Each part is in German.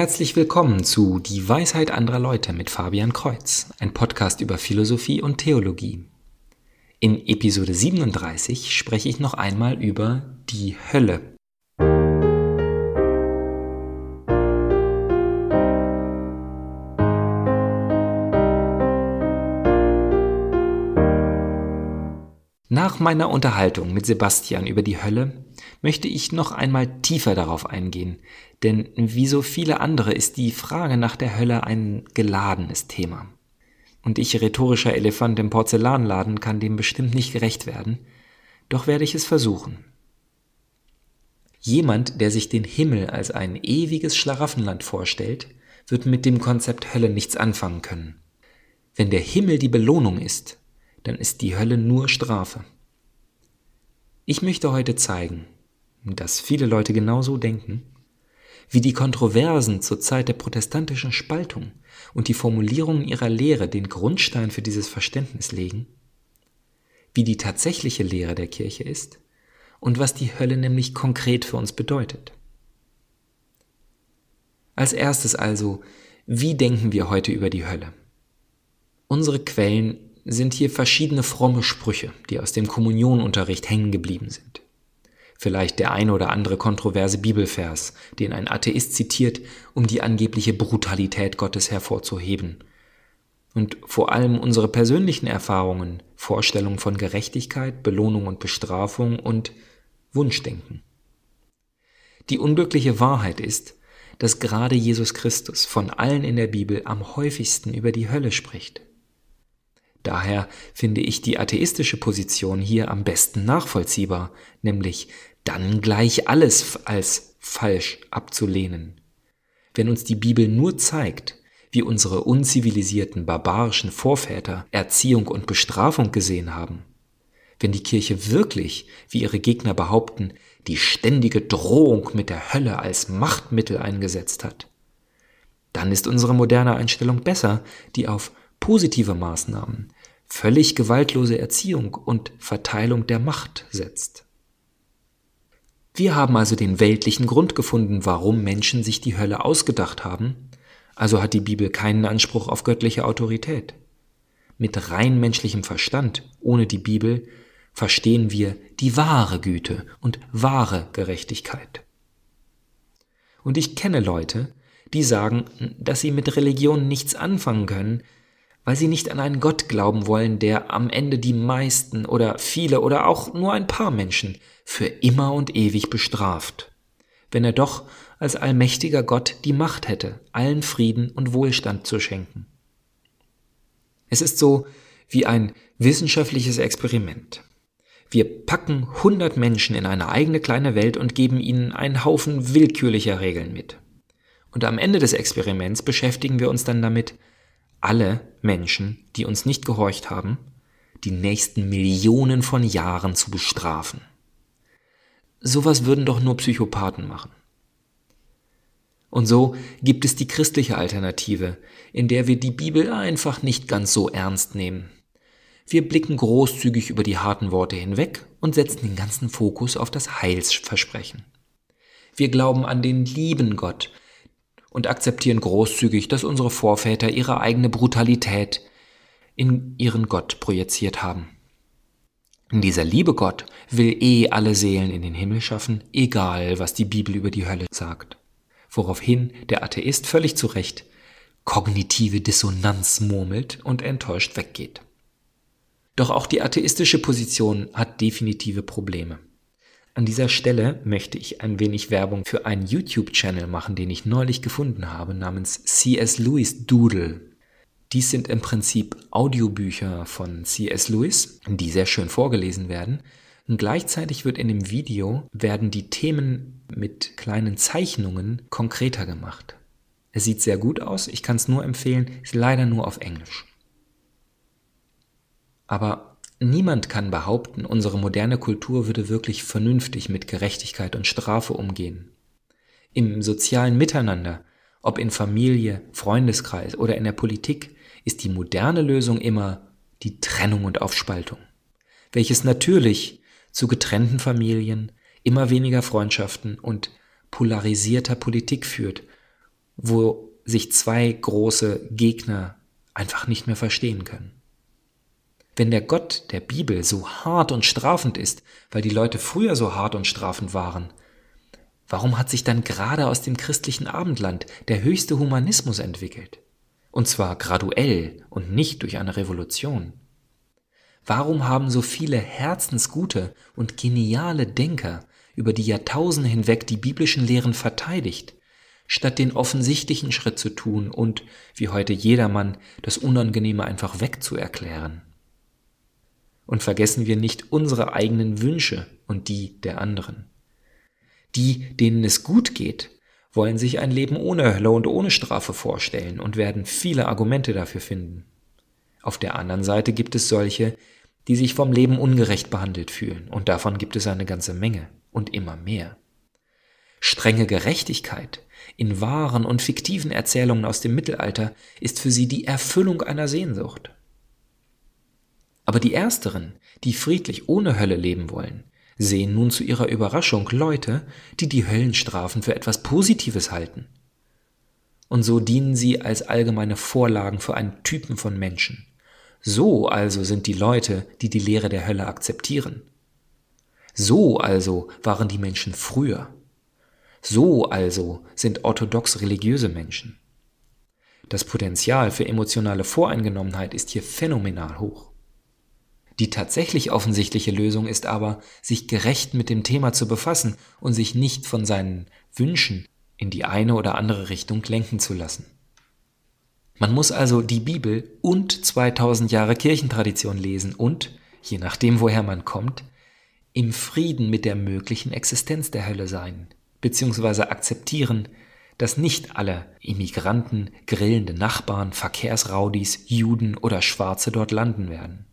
Herzlich willkommen zu Die Weisheit anderer Leute mit Fabian Kreuz, ein Podcast über Philosophie und Theologie. In Episode 37 spreche ich noch einmal über die Hölle. Nach meiner Unterhaltung mit Sebastian über die Hölle möchte ich noch einmal tiefer darauf eingehen, denn wie so viele andere ist die Frage nach der Hölle ein geladenes Thema. Und ich, rhetorischer Elefant im Porzellanladen, kann dem bestimmt nicht gerecht werden, doch werde ich es versuchen. Jemand, der sich den Himmel als ein ewiges Schlaraffenland vorstellt, wird mit dem Konzept Hölle nichts anfangen können. Wenn der Himmel die Belohnung ist, dann ist die Hölle nur Strafe. Ich möchte heute zeigen, dass viele Leute genauso denken, wie die Kontroversen zur Zeit der protestantischen Spaltung und die Formulierungen ihrer Lehre den Grundstein für dieses Verständnis legen, wie die tatsächliche Lehre der Kirche ist und was die Hölle nämlich konkret für uns bedeutet. Als erstes also, wie denken wir heute über die Hölle? Unsere Quellen sind hier verschiedene fromme Sprüche, die aus dem Kommunionunterricht hängen geblieben sind. Vielleicht der eine oder andere kontroverse Bibelvers, den ein Atheist zitiert, um die angebliche Brutalität Gottes hervorzuheben. Und vor allem unsere persönlichen Erfahrungen, Vorstellungen von Gerechtigkeit, Belohnung und Bestrafung und Wunschdenken. Die unglückliche Wahrheit ist, dass gerade Jesus Christus von allen in der Bibel am häufigsten über die Hölle spricht. Daher finde ich die atheistische Position hier am besten nachvollziehbar, nämlich dann gleich alles als falsch abzulehnen. Wenn uns die Bibel nur zeigt, wie unsere unzivilisierten barbarischen Vorväter Erziehung und Bestrafung gesehen haben, wenn die Kirche wirklich, wie ihre Gegner behaupten, die ständige Drohung mit der Hölle als Machtmittel eingesetzt hat, dann ist unsere moderne Einstellung besser, die auf positive Maßnahmen, völlig gewaltlose Erziehung und Verteilung der Macht setzt. Wir haben also den weltlichen Grund gefunden, warum Menschen sich die Hölle ausgedacht haben, also hat die Bibel keinen Anspruch auf göttliche Autorität. Mit rein menschlichem Verstand, ohne die Bibel, verstehen wir die wahre Güte und wahre Gerechtigkeit. Und ich kenne Leute, die sagen, dass sie mit Religion nichts anfangen können, weil sie nicht an einen Gott glauben wollen, der am Ende die meisten oder viele oder auch nur ein paar Menschen für immer und ewig bestraft, wenn er doch als allmächtiger Gott die Macht hätte, allen Frieden und Wohlstand zu schenken. Es ist so wie ein wissenschaftliches Experiment. Wir packen hundert Menschen in eine eigene kleine Welt und geben ihnen einen Haufen willkürlicher Regeln mit. Und am Ende des Experiments beschäftigen wir uns dann damit, alle Menschen, die uns nicht gehorcht haben, die nächsten Millionen von Jahren zu bestrafen. Sowas würden doch nur Psychopathen machen. Und so gibt es die christliche Alternative, in der wir die Bibel einfach nicht ganz so ernst nehmen. Wir blicken großzügig über die harten Worte hinweg und setzen den ganzen Fokus auf das Heilsversprechen. Wir glauben an den lieben Gott, und akzeptieren großzügig, dass unsere Vorväter ihre eigene Brutalität in ihren Gott projiziert haben. Dieser liebe Gott will eh alle Seelen in den Himmel schaffen, egal was die Bibel über die Hölle sagt. Woraufhin der Atheist völlig zu Recht kognitive Dissonanz murmelt und enttäuscht weggeht. Doch auch die atheistische Position hat definitive Probleme. An dieser Stelle möchte ich ein wenig Werbung für einen YouTube-Channel machen, den ich neulich gefunden habe, namens C.S. Lewis Doodle. Dies sind im Prinzip Audiobücher von C.S. Lewis, die sehr schön vorgelesen werden. Und gleichzeitig wird in dem Video werden die Themen mit kleinen Zeichnungen konkreter gemacht. Es sieht sehr gut aus, ich kann es nur empfehlen, ist leider nur auf Englisch. Aber Niemand kann behaupten, unsere moderne Kultur würde wirklich vernünftig mit Gerechtigkeit und Strafe umgehen. Im sozialen Miteinander, ob in Familie, Freundeskreis oder in der Politik, ist die moderne Lösung immer die Trennung und Aufspaltung, welches natürlich zu getrennten Familien, immer weniger Freundschaften und polarisierter Politik führt, wo sich zwei große Gegner einfach nicht mehr verstehen können. Wenn der Gott der Bibel so hart und strafend ist, weil die Leute früher so hart und strafend waren, warum hat sich dann gerade aus dem christlichen Abendland der höchste Humanismus entwickelt? Und zwar graduell und nicht durch eine Revolution. Warum haben so viele herzensgute und geniale Denker über die Jahrtausende hinweg die biblischen Lehren verteidigt, statt den offensichtlichen Schritt zu tun und, wie heute jedermann, das Unangenehme einfach wegzuerklären? Und vergessen wir nicht unsere eigenen Wünsche und die der anderen. Die, denen es gut geht, wollen sich ein Leben ohne Hölle und ohne Strafe vorstellen und werden viele Argumente dafür finden. Auf der anderen Seite gibt es solche, die sich vom Leben ungerecht behandelt fühlen, und davon gibt es eine ganze Menge und immer mehr. Strenge Gerechtigkeit in wahren und fiktiven Erzählungen aus dem Mittelalter ist für sie die Erfüllung einer Sehnsucht. Aber die Ersteren, die friedlich ohne Hölle leben wollen, sehen nun zu ihrer Überraschung Leute, die die Höllenstrafen für etwas Positives halten. Und so dienen sie als allgemeine Vorlagen für einen Typen von Menschen. So also sind die Leute, die die Lehre der Hölle akzeptieren. So also waren die Menschen früher. So also sind orthodox religiöse Menschen. Das Potenzial für emotionale Voreingenommenheit ist hier phänomenal hoch. Die tatsächlich offensichtliche Lösung ist aber, sich gerecht mit dem Thema zu befassen und sich nicht von seinen Wünschen in die eine oder andere Richtung lenken zu lassen. Man muss also die Bibel und 2000 Jahre Kirchentradition lesen und, je nachdem woher man kommt, im Frieden mit der möglichen Existenz der Hölle sein, beziehungsweise akzeptieren, dass nicht alle Immigranten, grillende Nachbarn, Verkehrsraudis, Juden oder Schwarze dort landen werden.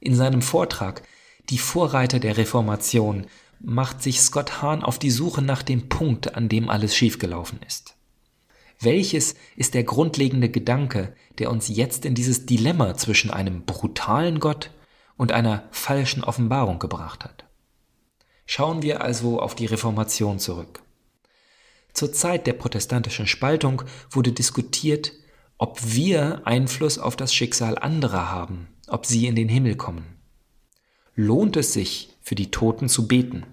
In seinem Vortrag Die Vorreiter der Reformation macht sich Scott Hahn auf die Suche nach dem Punkt, an dem alles schiefgelaufen ist. Welches ist der grundlegende Gedanke, der uns jetzt in dieses Dilemma zwischen einem brutalen Gott und einer falschen Offenbarung gebracht hat? Schauen wir also auf die Reformation zurück. Zur Zeit der protestantischen Spaltung wurde diskutiert, ob wir Einfluss auf das Schicksal anderer haben ob sie in den Himmel kommen. Lohnt es sich, für die Toten zu beten?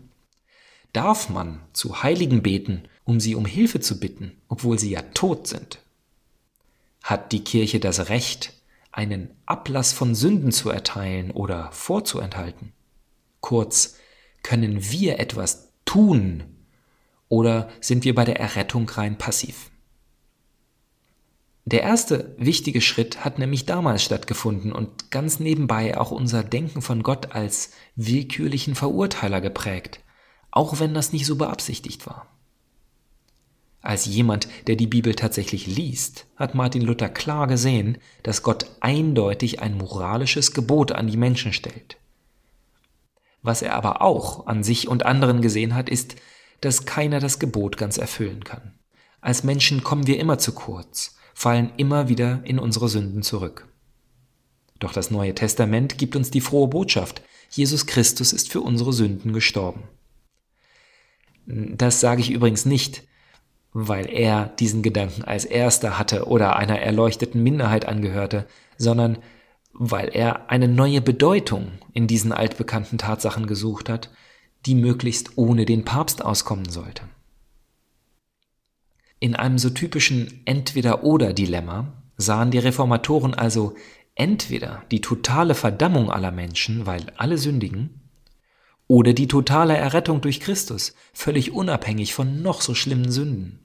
Darf man zu Heiligen beten, um sie um Hilfe zu bitten, obwohl sie ja tot sind? Hat die Kirche das Recht, einen Ablass von Sünden zu erteilen oder vorzuenthalten? Kurz, können wir etwas tun oder sind wir bei der Errettung rein passiv? Der erste wichtige Schritt hat nämlich damals stattgefunden und ganz nebenbei auch unser Denken von Gott als willkürlichen Verurteiler geprägt, auch wenn das nicht so beabsichtigt war. Als jemand, der die Bibel tatsächlich liest, hat Martin Luther klar gesehen, dass Gott eindeutig ein moralisches Gebot an die Menschen stellt. Was er aber auch an sich und anderen gesehen hat, ist, dass keiner das Gebot ganz erfüllen kann. Als Menschen kommen wir immer zu kurz fallen immer wieder in unsere Sünden zurück. Doch das Neue Testament gibt uns die frohe Botschaft, Jesus Christus ist für unsere Sünden gestorben. Das sage ich übrigens nicht, weil er diesen Gedanken als erster hatte oder einer erleuchteten Minderheit angehörte, sondern weil er eine neue Bedeutung in diesen altbekannten Tatsachen gesucht hat, die möglichst ohne den Papst auskommen sollte. In einem so typischen Entweder-oder-Dilemma sahen die Reformatoren also entweder die totale Verdammung aller Menschen, weil alle sündigen, oder die totale Errettung durch Christus, völlig unabhängig von noch so schlimmen Sünden.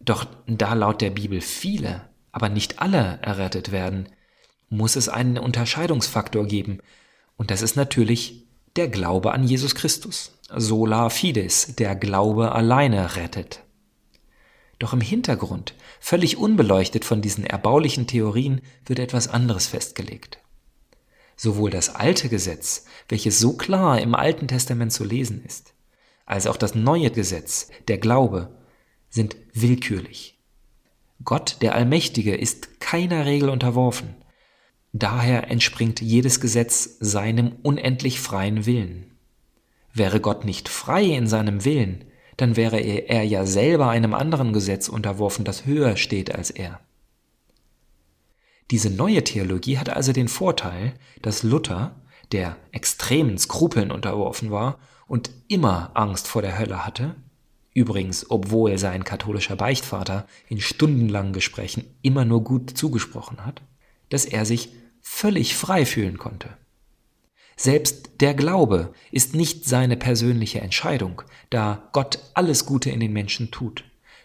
Doch da laut der Bibel viele, aber nicht alle errettet werden, muss es einen Unterscheidungsfaktor geben, und das ist natürlich der Glaube an Jesus Christus. Sola fides, der Glaube alleine rettet. Doch im Hintergrund, völlig unbeleuchtet von diesen erbaulichen Theorien, wird etwas anderes festgelegt. Sowohl das alte Gesetz, welches so klar im Alten Testament zu lesen ist, als auch das neue Gesetz, der Glaube, sind willkürlich. Gott, der Allmächtige, ist keiner Regel unterworfen. Daher entspringt jedes Gesetz seinem unendlich freien Willen. Wäre Gott nicht frei in seinem Willen, dann wäre er ja selber einem anderen Gesetz unterworfen, das höher steht als er. Diese neue Theologie hatte also den Vorteil, dass Luther, der extremen Skrupeln unterworfen war und immer Angst vor der Hölle hatte, übrigens obwohl sein katholischer Beichtvater in stundenlangen Gesprächen immer nur gut zugesprochen hat, dass er sich völlig frei fühlen konnte. Selbst der Glaube ist nicht seine persönliche Entscheidung, da Gott alles Gute in den Menschen tut.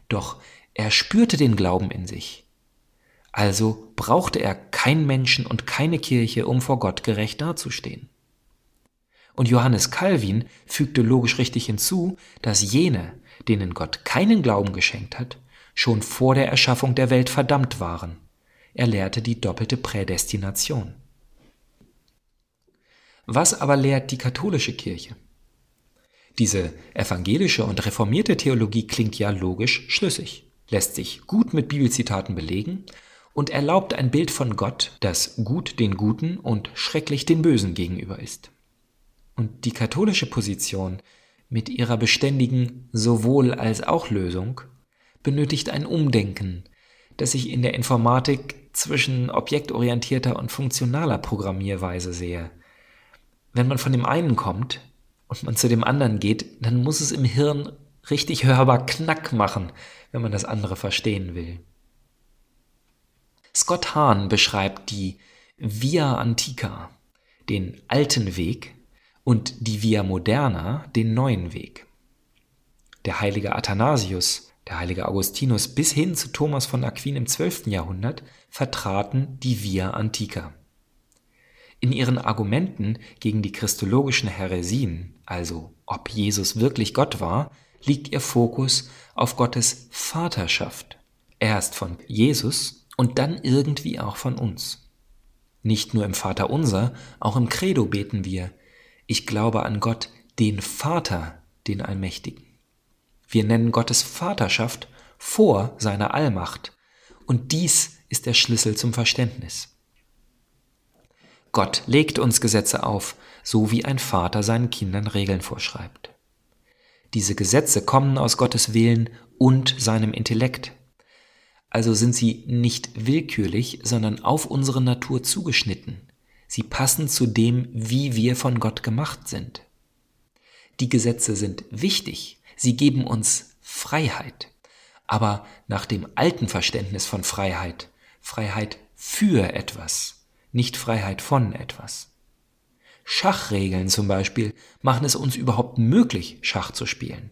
Doch er spürte den Glauben in sich. Also brauchte er kein Menschen und keine Kirche, um vor Gott gerecht dazustehen. Und Johannes Calvin fügte logisch richtig hinzu, dass jene, denen Gott keinen Glauben geschenkt hat, schon vor der Erschaffung der Welt verdammt waren. Er lehrte die doppelte Prädestination. Was aber lehrt die katholische Kirche? Diese evangelische und reformierte Theologie klingt ja logisch schlüssig, lässt sich gut mit Bibelzitaten belegen und erlaubt ein Bild von Gott, das gut den Guten und schrecklich den Bösen gegenüber ist. Und die katholische Position mit ihrer beständigen sowohl als auch Lösung benötigt ein Umdenken, das sich in der Informatik zwischen objektorientierter und funktionaler Programmierweise sehe – wenn man von dem einen kommt und man zu dem anderen geht, dann muss es im Hirn richtig hörbar Knack machen, wenn man das andere verstehen will. Scott Hahn beschreibt die Via Antica, den alten Weg, und die Via Moderna, den neuen Weg. Der heilige Athanasius, der heilige Augustinus bis hin zu Thomas von Aquin im 12. Jahrhundert vertraten die Via Antica. In ihren Argumenten gegen die christologischen Häresien, also ob Jesus wirklich Gott war, liegt ihr Fokus auf Gottes Vaterschaft. Erst von Jesus und dann irgendwie auch von uns. Nicht nur im Vater unser, auch im Credo beten wir, ich glaube an Gott, den Vater, den Allmächtigen. Wir nennen Gottes Vaterschaft vor seiner Allmacht, und dies ist der Schlüssel zum Verständnis. Gott legt uns Gesetze auf, so wie ein Vater seinen Kindern Regeln vorschreibt. Diese Gesetze kommen aus Gottes Willen und seinem Intellekt. Also sind sie nicht willkürlich, sondern auf unsere Natur zugeschnitten. Sie passen zu dem, wie wir von Gott gemacht sind. Die Gesetze sind wichtig, sie geben uns Freiheit, aber nach dem alten Verständnis von Freiheit, Freiheit für etwas nicht Freiheit von etwas. Schachregeln zum Beispiel machen es uns überhaupt möglich, Schach zu spielen.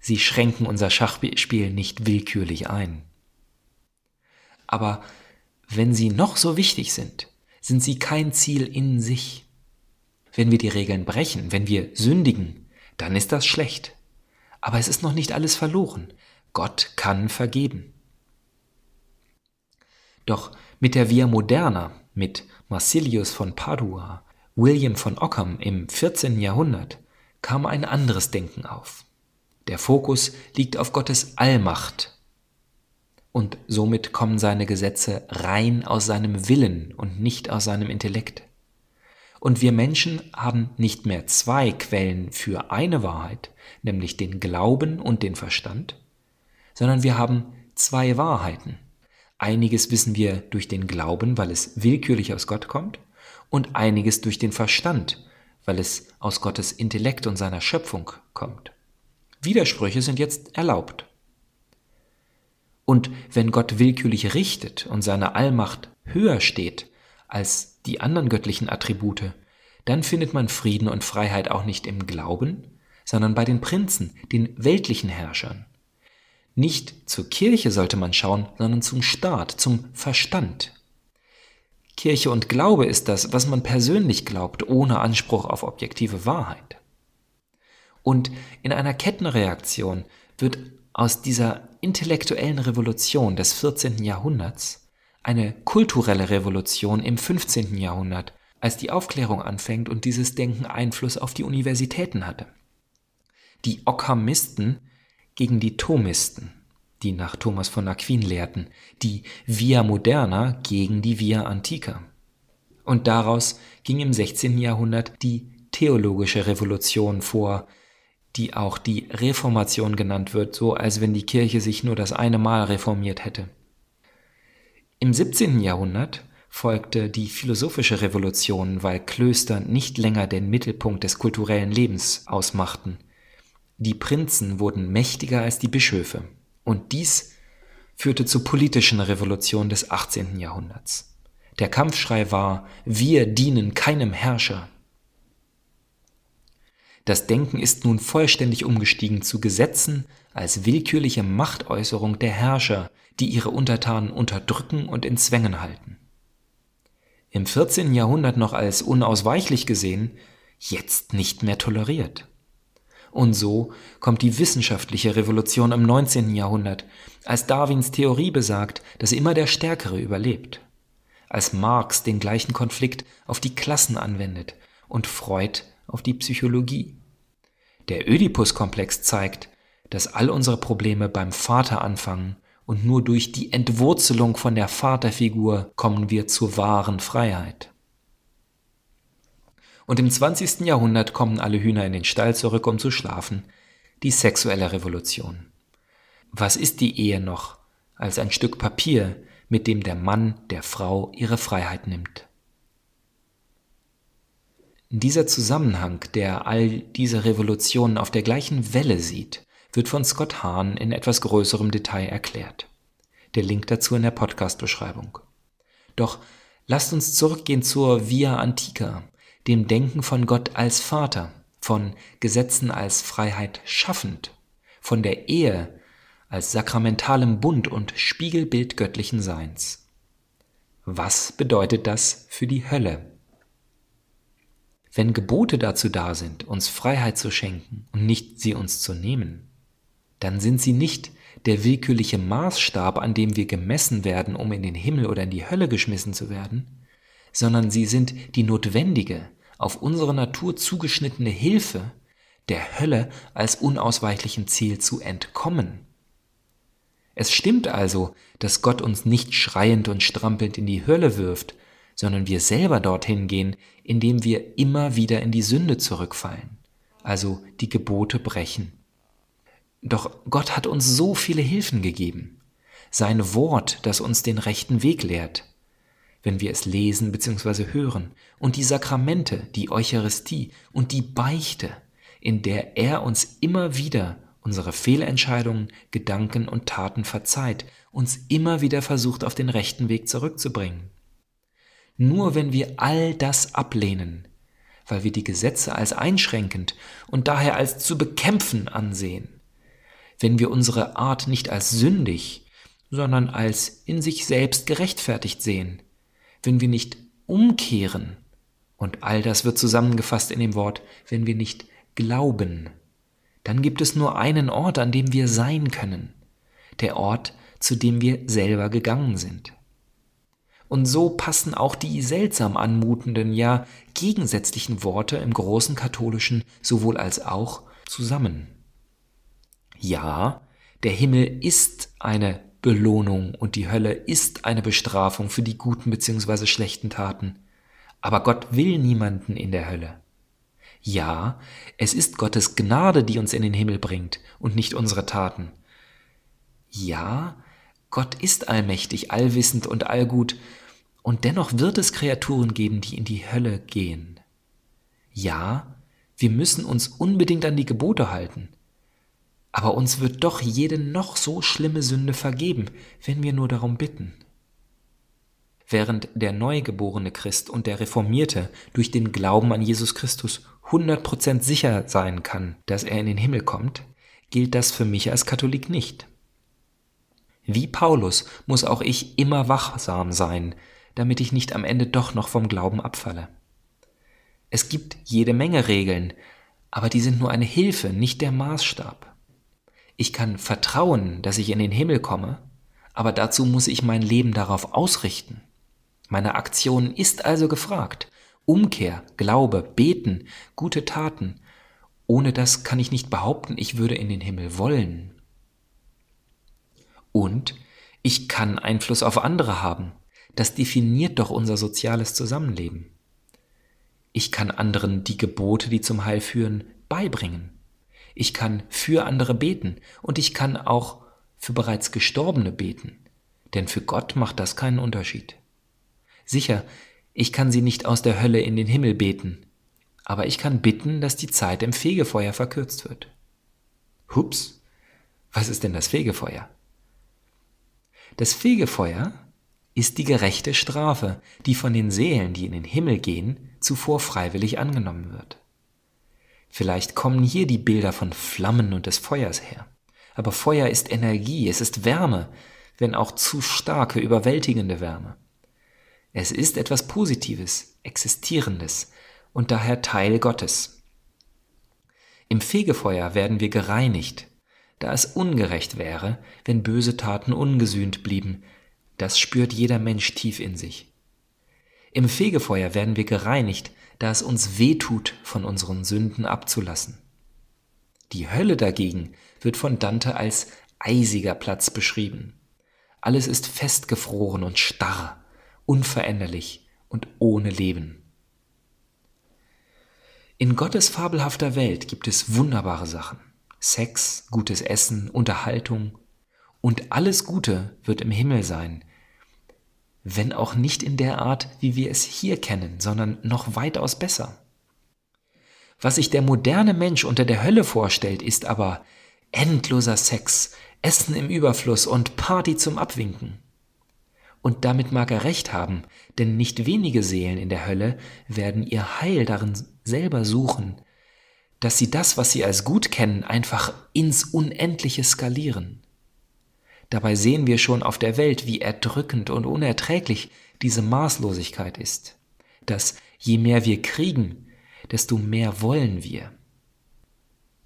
Sie schränken unser Schachspiel nicht willkürlich ein. Aber wenn sie noch so wichtig sind, sind sie kein Ziel in sich. Wenn wir die Regeln brechen, wenn wir sündigen, dann ist das schlecht. Aber es ist noch nicht alles verloren. Gott kann vergeben. Doch mit der Via Moderna, mit Marsilius von Padua, William von Ockham im 14. Jahrhundert kam ein anderes Denken auf. Der Fokus liegt auf Gottes Allmacht und somit kommen seine Gesetze rein aus seinem Willen und nicht aus seinem Intellekt. Und wir Menschen haben nicht mehr zwei Quellen für eine Wahrheit, nämlich den Glauben und den Verstand, sondern wir haben zwei Wahrheiten, Einiges wissen wir durch den Glauben, weil es willkürlich aus Gott kommt, und einiges durch den Verstand, weil es aus Gottes Intellekt und seiner Schöpfung kommt. Widersprüche sind jetzt erlaubt. Und wenn Gott willkürlich richtet und seine Allmacht höher steht als die anderen göttlichen Attribute, dann findet man Frieden und Freiheit auch nicht im Glauben, sondern bei den Prinzen, den weltlichen Herrschern. Nicht zur Kirche sollte man schauen, sondern zum Staat, zum Verstand. Kirche und Glaube ist das, was man persönlich glaubt, ohne Anspruch auf objektive Wahrheit. Und in einer Kettenreaktion wird aus dieser intellektuellen Revolution des 14. Jahrhunderts eine kulturelle Revolution im 15. Jahrhundert, als die Aufklärung anfängt und dieses Denken Einfluss auf die Universitäten hatte. Die Ockhamisten gegen die Thomisten, die nach Thomas von Aquin lehrten, die Via Moderna gegen die Via Antica. Und daraus ging im 16. Jahrhundert die theologische Revolution vor, die auch die Reformation genannt wird, so als wenn die Kirche sich nur das eine Mal reformiert hätte. Im 17. Jahrhundert folgte die philosophische Revolution, weil Klöster nicht länger den Mittelpunkt des kulturellen Lebens ausmachten. Die Prinzen wurden mächtiger als die Bischöfe, und dies führte zur politischen Revolution des 18. Jahrhunderts. Der Kampfschrei war Wir dienen keinem Herrscher. Das Denken ist nun vollständig umgestiegen zu Gesetzen als willkürliche Machtäußerung der Herrscher, die ihre Untertanen unterdrücken und in Zwängen halten. Im 14. Jahrhundert noch als unausweichlich gesehen, jetzt nicht mehr toleriert. Und so kommt die wissenschaftliche Revolution im 19. Jahrhundert, als Darwins Theorie besagt, dass immer der Stärkere überlebt, als Marx den gleichen Konflikt auf die Klassen anwendet und Freud auf die Psychologie. Der Ödipus-Komplex zeigt, dass all unsere Probleme beim Vater anfangen und nur durch die Entwurzelung von der Vaterfigur kommen wir zur wahren Freiheit. Und im 20. Jahrhundert kommen alle Hühner in den Stall zurück, um zu schlafen. Die sexuelle Revolution. Was ist die Ehe noch als ein Stück Papier, mit dem der Mann der Frau ihre Freiheit nimmt? Dieser Zusammenhang, der all diese Revolutionen auf der gleichen Welle sieht, wird von Scott Hahn in etwas größerem Detail erklärt. Der Link dazu in der Podcast-Beschreibung. Doch lasst uns zurückgehen zur Via Antica, dem Denken von Gott als Vater, von Gesetzen als Freiheit schaffend, von der Ehe als sakramentalem Bund und Spiegelbild göttlichen Seins. Was bedeutet das für die Hölle? Wenn Gebote dazu da sind, uns Freiheit zu schenken und nicht sie uns zu nehmen, dann sind sie nicht der willkürliche Maßstab, an dem wir gemessen werden, um in den Himmel oder in die Hölle geschmissen zu werden, sondern sie sind die notwendige, auf unsere Natur zugeschnittene Hilfe, der Hölle als unausweichlichem Ziel zu entkommen. Es stimmt also, dass Gott uns nicht schreiend und strampelnd in die Hölle wirft, sondern wir selber dorthin gehen, indem wir immer wieder in die Sünde zurückfallen, also die Gebote brechen. Doch Gott hat uns so viele Hilfen gegeben. Sein Wort, das uns den rechten Weg lehrt, wenn wir es lesen bzw. hören, und die Sakramente, die Eucharistie und die Beichte, in der er uns immer wieder unsere Fehlentscheidungen, Gedanken und Taten verzeiht, uns immer wieder versucht auf den rechten Weg zurückzubringen. Nur wenn wir all das ablehnen, weil wir die Gesetze als einschränkend und daher als zu bekämpfen ansehen, wenn wir unsere Art nicht als sündig, sondern als in sich selbst gerechtfertigt sehen, wenn wir nicht umkehren, und all das wird zusammengefasst in dem Wort, wenn wir nicht glauben, dann gibt es nur einen Ort, an dem wir sein können, der Ort, zu dem wir selber gegangen sind. Und so passen auch die seltsam anmutenden, ja gegensätzlichen Worte im großen katholischen sowohl als auch zusammen. Ja, der Himmel ist eine Belohnung und die Hölle ist eine Bestrafung für die guten bzw. schlechten Taten. Aber Gott will niemanden in der Hölle. Ja, es ist Gottes Gnade, die uns in den Himmel bringt und nicht unsere Taten. Ja, Gott ist allmächtig, allwissend und allgut, und dennoch wird es Kreaturen geben, die in die Hölle gehen. Ja, wir müssen uns unbedingt an die Gebote halten. Aber uns wird doch jede noch so schlimme Sünde vergeben, wenn wir nur darum bitten. Während der neugeborene Christ und der Reformierte durch den Glauben an Jesus Christus 100% sicher sein kann, dass er in den Himmel kommt, gilt das für mich als Katholik nicht. Wie Paulus muss auch ich immer wachsam sein, damit ich nicht am Ende doch noch vom Glauben abfalle. Es gibt jede Menge Regeln, aber die sind nur eine Hilfe, nicht der Maßstab. Ich kann vertrauen, dass ich in den Himmel komme, aber dazu muss ich mein Leben darauf ausrichten. Meine Aktion ist also gefragt. Umkehr, Glaube, Beten, gute Taten. Ohne das kann ich nicht behaupten, ich würde in den Himmel wollen. Und ich kann Einfluss auf andere haben. Das definiert doch unser soziales Zusammenleben. Ich kann anderen die Gebote, die zum Heil führen, beibringen. Ich kann für andere beten und ich kann auch für bereits Gestorbene beten, denn für Gott macht das keinen Unterschied. Sicher, ich kann sie nicht aus der Hölle in den Himmel beten, aber ich kann bitten, dass die Zeit im Fegefeuer verkürzt wird. Hups, was ist denn das Fegefeuer? Das Fegefeuer ist die gerechte Strafe, die von den Seelen, die in den Himmel gehen, zuvor freiwillig angenommen wird. Vielleicht kommen hier die Bilder von Flammen und des Feuers her. Aber Feuer ist Energie, es ist Wärme, wenn auch zu starke, überwältigende Wärme. Es ist etwas Positives, Existierendes und daher Teil Gottes. Im Fegefeuer werden wir gereinigt, da es ungerecht wäre, wenn böse Taten ungesühnt blieben, das spürt jeder Mensch tief in sich. Im Fegefeuer werden wir gereinigt, da es uns weh tut, von unseren Sünden abzulassen. Die Hölle dagegen wird von Dante als eisiger Platz beschrieben. Alles ist festgefroren und starr, unveränderlich und ohne Leben. In Gottes fabelhafter Welt gibt es wunderbare Sachen. Sex, gutes Essen, Unterhaltung. Und alles Gute wird im Himmel sein, wenn auch nicht in der Art, wie wir es hier kennen, sondern noch weitaus besser. Was sich der moderne Mensch unter der Hölle vorstellt, ist aber endloser Sex, Essen im Überfluss und Party zum Abwinken. Und damit mag er recht haben, denn nicht wenige Seelen in der Hölle werden ihr Heil darin selber suchen, dass sie das, was sie als gut kennen, einfach ins Unendliche skalieren. Dabei sehen wir schon auf der Welt, wie erdrückend und unerträglich diese Maßlosigkeit ist, dass je mehr wir kriegen, desto mehr wollen wir.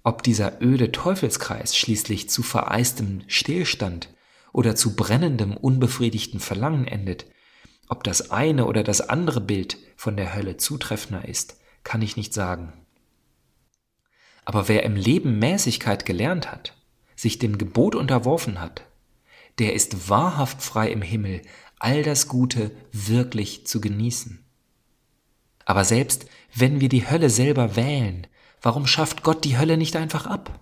Ob dieser öde Teufelskreis schließlich zu vereistem Stillstand oder zu brennendem, unbefriedigten Verlangen endet, ob das eine oder das andere Bild von der Hölle zutreffender ist, kann ich nicht sagen. Aber wer im Leben Mäßigkeit gelernt hat, sich dem Gebot unterworfen hat, der ist wahrhaft frei im Himmel, all das Gute wirklich zu genießen. Aber selbst wenn wir die Hölle selber wählen, warum schafft Gott die Hölle nicht einfach ab?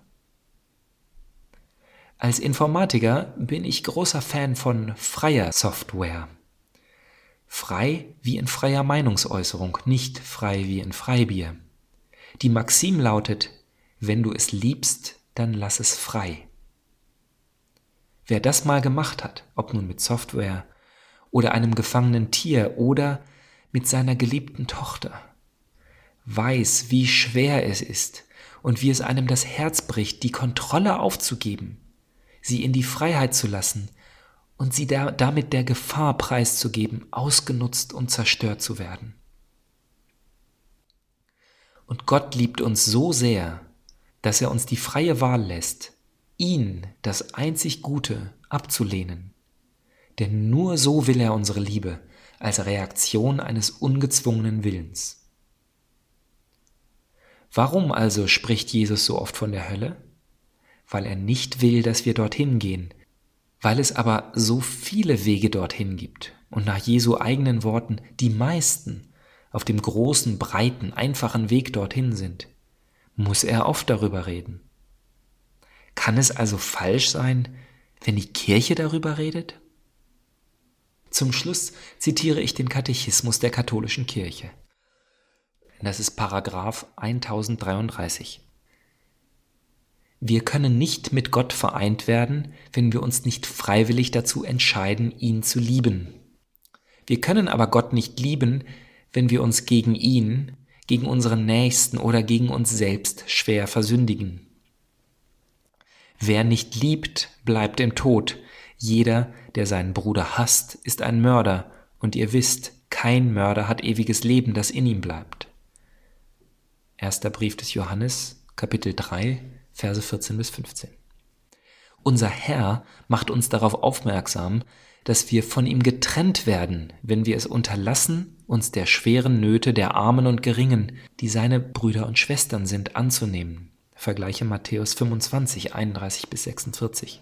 Als Informatiker bin ich großer Fan von freier Software. Frei wie in freier Meinungsäußerung, nicht frei wie in Freibier. Die Maxim lautet, wenn du es liebst, dann lass es frei. Wer das mal gemacht hat, ob nun mit Software oder einem gefangenen Tier oder mit seiner geliebten Tochter, weiß, wie schwer es ist und wie es einem das Herz bricht, die Kontrolle aufzugeben, sie in die Freiheit zu lassen und sie da, damit der Gefahr preiszugeben, ausgenutzt und zerstört zu werden. Und Gott liebt uns so sehr, dass er uns die freie Wahl lässt, ihn, das einzig Gute, abzulehnen. Denn nur so will er unsere Liebe, als Reaktion eines ungezwungenen Willens. Warum also spricht Jesus so oft von der Hölle? Weil er nicht will, dass wir dorthin gehen, weil es aber so viele Wege dorthin gibt und nach Jesu eigenen Worten die meisten auf dem großen, breiten, einfachen Weg dorthin sind, muss er oft darüber reden. Kann es also falsch sein, wenn die Kirche darüber redet? Zum Schluss zitiere ich den Katechismus der katholischen Kirche. Das ist Paragraph 1033. Wir können nicht mit Gott vereint werden, wenn wir uns nicht freiwillig dazu entscheiden, ihn zu lieben. Wir können aber Gott nicht lieben, wenn wir uns gegen ihn, gegen unseren Nächsten oder gegen uns selbst schwer versündigen. Wer nicht liebt, bleibt im Tod. Jeder, der seinen Bruder hasst, ist ein Mörder, und ihr wisst, kein Mörder hat ewiges Leben, das in ihm bleibt. Erster Brief des Johannes, Kapitel 3, Verse 14 bis 15. Unser Herr macht uns darauf aufmerksam, dass wir von ihm getrennt werden, wenn wir es unterlassen, uns der schweren Nöte der Armen und Geringen, die seine Brüder und Schwestern sind, anzunehmen. Vergleiche Matthäus 25, 31 bis 46.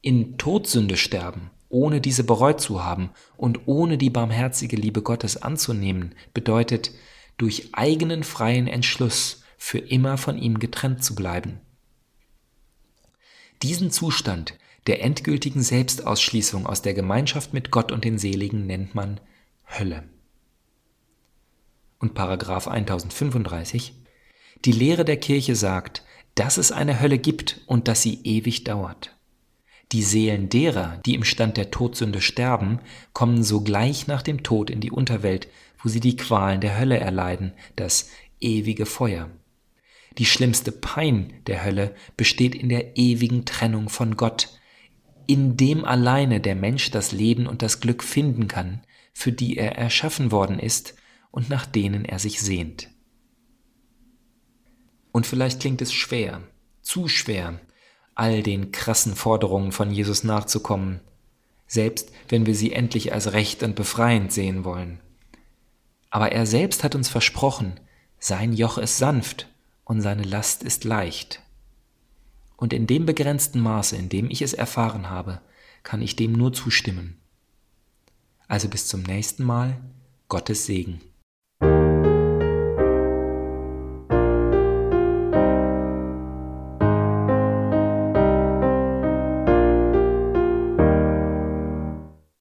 In Todsünde sterben, ohne diese bereut zu haben und ohne die barmherzige Liebe Gottes anzunehmen, bedeutet durch eigenen freien Entschluss für immer von ihm getrennt zu bleiben. Diesen Zustand der endgültigen Selbstausschließung aus der Gemeinschaft mit Gott und den Seligen nennt man Hölle. Und Paragraph 1035 Die Lehre der Kirche sagt, dass es eine Hölle gibt und dass sie ewig dauert. Die Seelen derer, die im Stand der Todsünde sterben, kommen sogleich nach dem Tod in die Unterwelt, wo sie die Qualen der Hölle erleiden, das ewige Feuer. Die schlimmste Pein der Hölle besteht in der ewigen Trennung von Gott, in dem alleine der Mensch das Leben und das Glück finden kann, für die er erschaffen worden ist und nach denen er sich sehnt. Und vielleicht klingt es schwer, zu schwer, all den krassen Forderungen von Jesus nachzukommen, selbst wenn wir sie endlich als recht und befreiend sehen wollen. Aber er selbst hat uns versprochen, sein Joch ist sanft und seine Last ist leicht. Und in dem begrenzten Maße, in dem ich es erfahren habe, kann ich dem nur zustimmen. Also bis zum nächsten Mal, Gottes Segen.